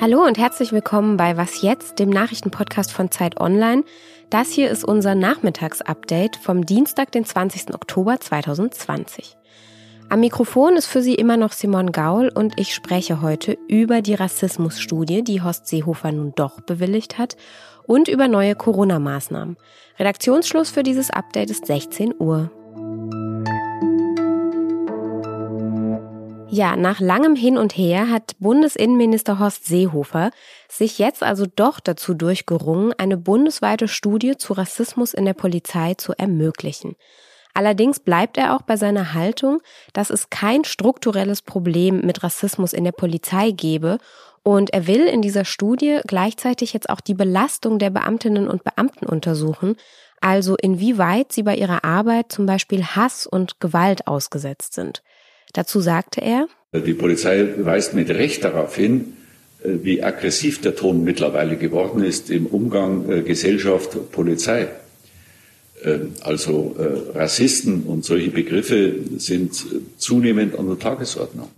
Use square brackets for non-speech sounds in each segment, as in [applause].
Hallo und herzlich willkommen bei Was jetzt, dem Nachrichtenpodcast von Zeit Online. Das hier ist unser Nachmittagsupdate vom Dienstag, den 20. Oktober 2020. Am Mikrofon ist für Sie immer noch Simon Gaul und ich spreche heute über die Rassismusstudie, die Horst Seehofer nun doch bewilligt hat, und über neue Corona-Maßnahmen. Redaktionsschluss für dieses Update ist 16 Uhr. Ja, nach langem Hin und Her hat Bundesinnenminister Horst Seehofer sich jetzt also doch dazu durchgerungen, eine bundesweite Studie zu Rassismus in der Polizei zu ermöglichen. Allerdings bleibt er auch bei seiner Haltung, dass es kein strukturelles Problem mit Rassismus in der Polizei gebe und er will in dieser Studie gleichzeitig jetzt auch die Belastung der Beamtinnen und Beamten untersuchen, also inwieweit sie bei ihrer Arbeit zum Beispiel Hass und Gewalt ausgesetzt sind. Dazu sagte er, Die Polizei weist mit Recht darauf hin, äh, wie aggressiv der Ton mittlerweile geworden ist im Umgang äh, Gesellschaft, Polizei. Ähm, also äh, Rassisten und solche Begriffe sind zunehmend an der Tagesordnung.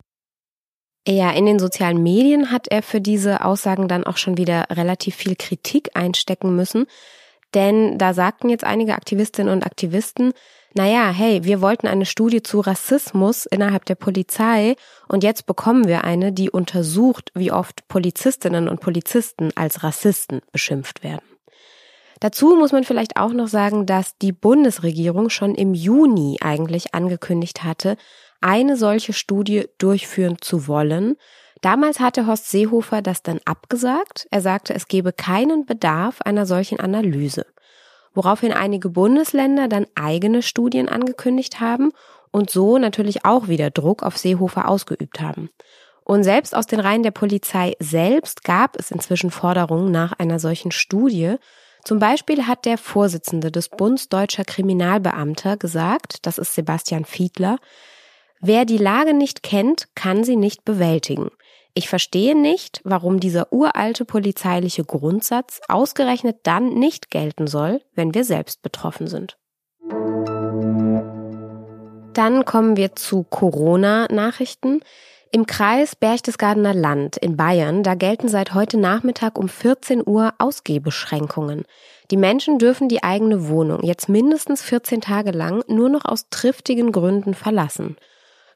Ja, in den sozialen Medien hat er für diese Aussagen dann auch schon wieder relativ viel Kritik einstecken müssen. Denn da sagten jetzt einige Aktivistinnen und Aktivisten, naja, hey, wir wollten eine Studie zu Rassismus innerhalb der Polizei und jetzt bekommen wir eine, die untersucht, wie oft Polizistinnen und Polizisten als Rassisten beschimpft werden. Dazu muss man vielleicht auch noch sagen, dass die Bundesregierung schon im Juni eigentlich angekündigt hatte, eine solche Studie durchführen zu wollen. Damals hatte Horst Seehofer das dann abgesagt. Er sagte, es gebe keinen Bedarf einer solchen Analyse woraufhin einige Bundesländer dann eigene Studien angekündigt haben und so natürlich auch wieder Druck auf Seehofer ausgeübt haben. Und selbst aus den Reihen der Polizei selbst gab es inzwischen Forderungen nach einer solchen Studie. Zum Beispiel hat der Vorsitzende des Bundes deutscher Kriminalbeamter gesagt, das ist Sebastian Fiedler, wer die Lage nicht kennt, kann sie nicht bewältigen. Ich verstehe nicht, warum dieser uralte polizeiliche Grundsatz ausgerechnet dann nicht gelten soll, wenn wir selbst betroffen sind. Dann kommen wir zu Corona-Nachrichten. Im Kreis Berchtesgadener Land in Bayern, da gelten seit heute Nachmittag um 14 Uhr Ausgehbeschränkungen. Die Menschen dürfen die eigene Wohnung jetzt mindestens 14 Tage lang nur noch aus triftigen Gründen verlassen.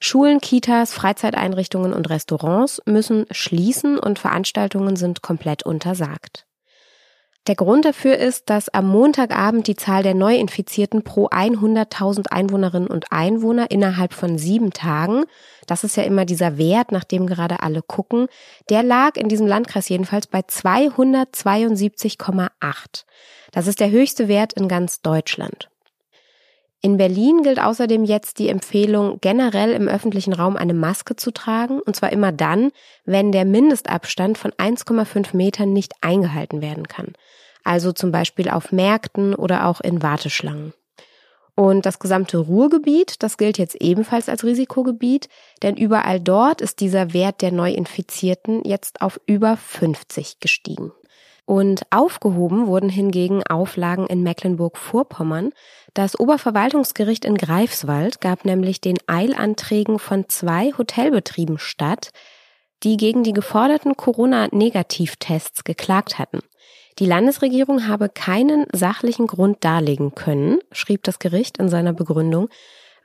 Schulen, Kitas, Freizeiteinrichtungen und Restaurants müssen schließen und Veranstaltungen sind komplett untersagt. Der Grund dafür ist, dass am Montagabend die Zahl der Neuinfizierten pro 100.000 Einwohnerinnen und Einwohner innerhalb von sieben Tagen, das ist ja immer dieser Wert, nach dem gerade alle gucken, der lag in diesem Landkreis jedenfalls bei 272,8. Das ist der höchste Wert in ganz Deutschland. In Berlin gilt außerdem jetzt die Empfehlung, generell im öffentlichen Raum eine Maske zu tragen, und zwar immer dann, wenn der Mindestabstand von 1,5 Metern nicht eingehalten werden kann. Also zum Beispiel auf Märkten oder auch in Warteschlangen. Und das gesamte Ruhrgebiet, das gilt jetzt ebenfalls als Risikogebiet, denn überall dort ist dieser Wert der Neuinfizierten jetzt auf über 50 gestiegen. Und aufgehoben wurden hingegen Auflagen in Mecklenburg-Vorpommern. Das Oberverwaltungsgericht in Greifswald gab nämlich den Eilanträgen von zwei Hotelbetrieben statt, die gegen die geforderten Corona-Negativtests geklagt hatten. Die Landesregierung habe keinen sachlichen Grund darlegen können, schrieb das Gericht in seiner Begründung,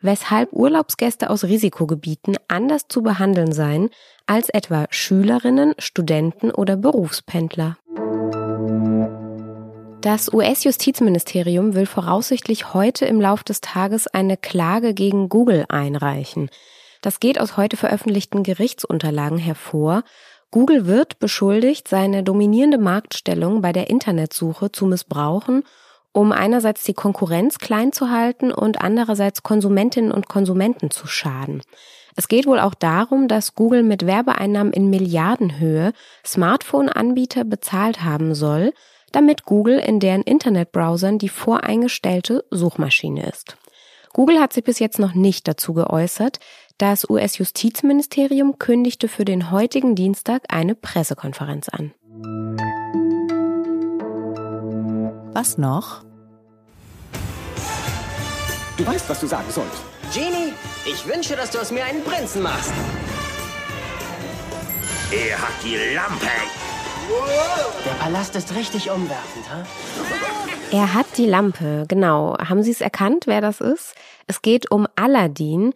weshalb Urlaubsgäste aus Risikogebieten anders zu behandeln seien als etwa Schülerinnen, Studenten oder Berufspendler. Das US-Justizministerium will voraussichtlich heute im Lauf des Tages eine Klage gegen Google einreichen. Das geht aus heute veröffentlichten Gerichtsunterlagen hervor. Google wird beschuldigt, seine dominierende Marktstellung bei der Internetsuche zu missbrauchen, um einerseits die Konkurrenz klein zu halten und andererseits Konsumentinnen und Konsumenten zu schaden. Es geht wohl auch darum, dass Google mit Werbeeinnahmen in Milliardenhöhe Smartphone-Anbieter bezahlt haben soll, damit Google in deren Internetbrowsern die voreingestellte Suchmaschine ist. Google hat sich bis jetzt noch nicht dazu geäußert. Das US-Justizministerium kündigte für den heutigen Dienstag eine Pressekonferenz an. Was noch? Du weißt, was du sagen sollst. Genie, ich wünsche, dass du aus mir einen Prinzen machst. Er hat die Lampe. Der Palast ist richtig umwerfend, ha? Er hat die Lampe, genau. Haben Sie es erkannt, wer das ist? Es geht um Aladdin,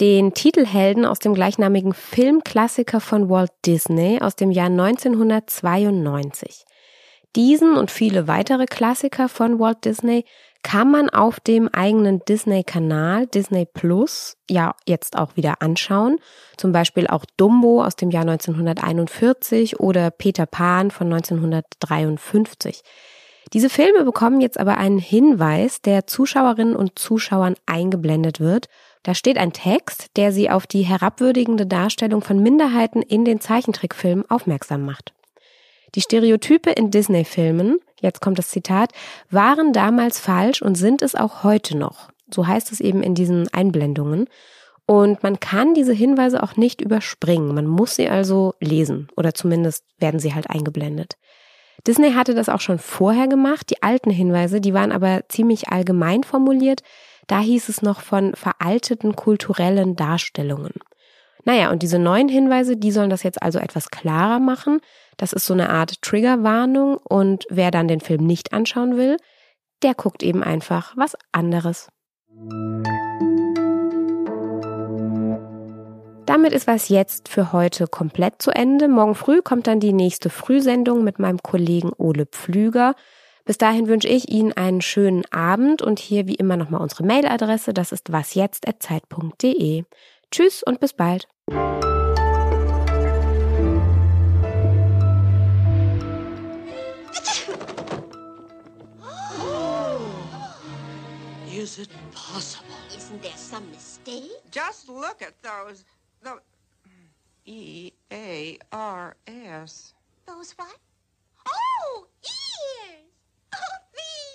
den Titelhelden aus dem gleichnamigen Filmklassiker von Walt Disney aus dem Jahr 1992. Diesen und viele weitere Klassiker von Walt Disney kann man auf dem eigenen Disney-Kanal Disney Plus ja jetzt auch wieder anschauen. Zum Beispiel auch Dumbo aus dem Jahr 1941 oder Peter Pan von 1953. Diese Filme bekommen jetzt aber einen Hinweis, der Zuschauerinnen und Zuschauern eingeblendet wird. Da steht ein Text, der sie auf die herabwürdigende Darstellung von Minderheiten in den Zeichentrickfilmen aufmerksam macht. Die Stereotype in Disney-Filmen, jetzt kommt das Zitat, waren damals falsch und sind es auch heute noch. So heißt es eben in diesen Einblendungen. Und man kann diese Hinweise auch nicht überspringen. Man muss sie also lesen oder zumindest werden sie halt eingeblendet. Disney hatte das auch schon vorher gemacht. Die alten Hinweise, die waren aber ziemlich allgemein formuliert. Da hieß es noch von veralteten kulturellen Darstellungen. Naja, und diese neuen Hinweise, die sollen das jetzt also etwas klarer machen. Das ist so eine Art Triggerwarnung und wer dann den Film nicht anschauen will, der guckt eben einfach was anderes. Damit ist was jetzt für heute komplett zu Ende. Morgen früh kommt dann die nächste Frühsendung mit meinem Kollegen Ole Pflüger. Bis dahin wünsche ich Ihnen einen schönen Abend und hier wie immer nochmal unsere Mailadresse. Das ist wasjetzt.zeit.de. Tschüss und bis bald. Is it possible? Isn't there some mistake? Just look at those. The E A R S. Those what? Oh, ears! [laughs] Oh, these.